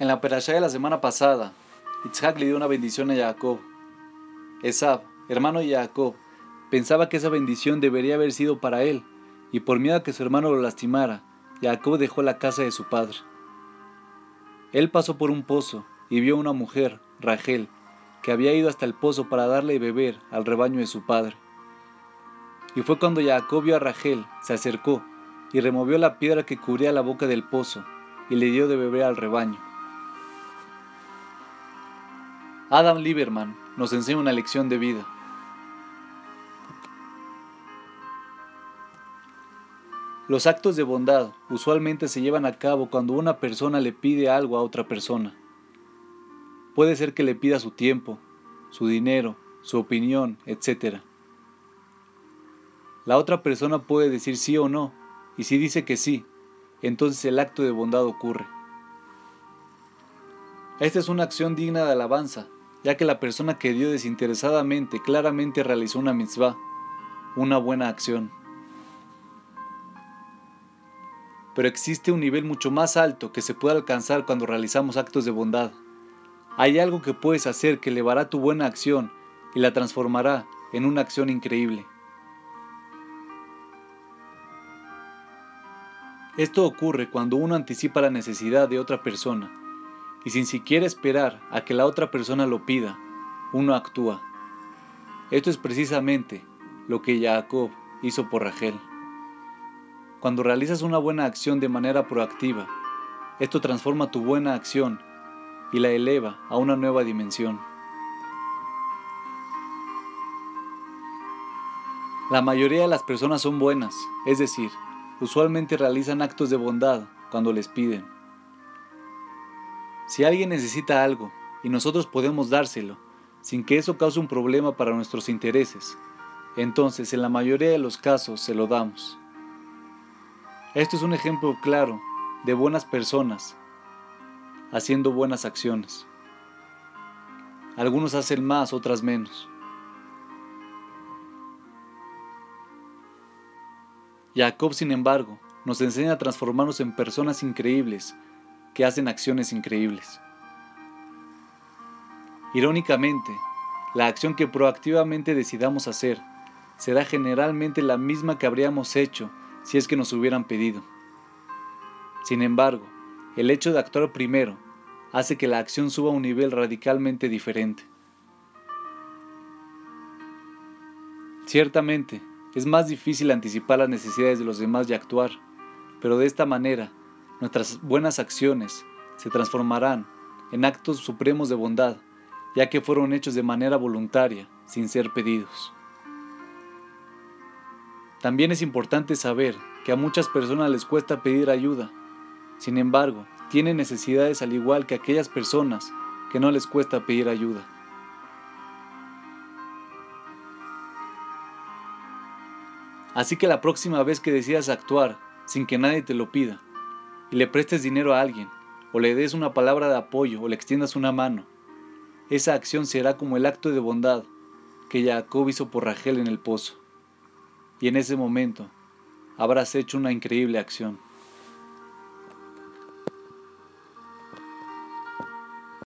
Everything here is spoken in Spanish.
En la perashá de la semana pasada, Itzhak le dio una bendición a Jacob. Esab, hermano de Jacob, pensaba que esa bendición debería haber sido para él, y por miedo a que su hermano lo lastimara, Jacob dejó la casa de su padre. Él pasó por un pozo y vio una mujer, Rachel, que había ido hasta el pozo para darle de beber al rebaño de su padre. Y fue cuando Jacob vio a Rachel, se acercó y removió la piedra que cubría la boca del pozo y le dio de beber al rebaño. Adam Lieberman nos enseña una lección de vida. Los actos de bondad usualmente se llevan a cabo cuando una persona le pide algo a otra persona. Puede ser que le pida su tiempo, su dinero, su opinión, etc. La otra persona puede decir sí o no, y si dice que sí, entonces el acto de bondad ocurre. Esta es una acción digna de alabanza, ya que la persona que dio desinteresadamente claramente realizó una mitzvah, una buena acción. Pero existe un nivel mucho más alto que se puede alcanzar cuando realizamos actos de bondad. Hay algo que puedes hacer que elevará tu buena acción y la transformará en una acción increíble. Esto ocurre cuando uno anticipa la necesidad de otra persona y sin siquiera esperar a que la otra persona lo pida, uno actúa. Esto es precisamente lo que Jacob hizo por Rachel. Cuando realizas una buena acción de manera proactiva, esto transforma tu buena acción y la eleva a una nueva dimensión. La mayoría de las personas son buenas, es decir, usualmente realizan actos de bondad cuando les piden. Si alguien necesita algo y nosotros podemos dárselo, sin que eso cause un problema para nuestros intereses, entonces en la mayoría de los casos se lo damos. Esto es un ejemplo claro de buenas personas haciendo buenas acciones. Algunos hacen más, otras menos. Jacob, sin embargo, nos enseña a transformarnos en personas increíbles que hacen acciones increíbles. Irónicamente, la acción que proactivamente decidamos hacer será generalmente la misma que habríamos hecho si es que nos hubieran pedido. Sin embargo, el hecho de actuar primero hace que la acción suba a un nivel radicalmente diferente. Ciertamente, es más difícil anticipar las necesidades de los demás y actuar, pero de esta manera nuestras buenas acciones se transformarán en actos supremos de bondad, ya que fueron hechos de manera voluntaria, sin ser pedidos. También es importante saber que a muchas personas les cuesta pedir ayuda. Sin embargo, tienen necesidades al igual que aquellas personas que no les cuesta pedir ayuda. Así que la próxima vez que decidas actuar sin que nadie te lo pida, y le prestes dinero a alguien, o le des una palabra de apoyo, o le extiendas una mano, esa acción será como el acto de bondad que Jacob hizo por Rachel en el pozo. Y en ese momento habrás hecho una increíble acción.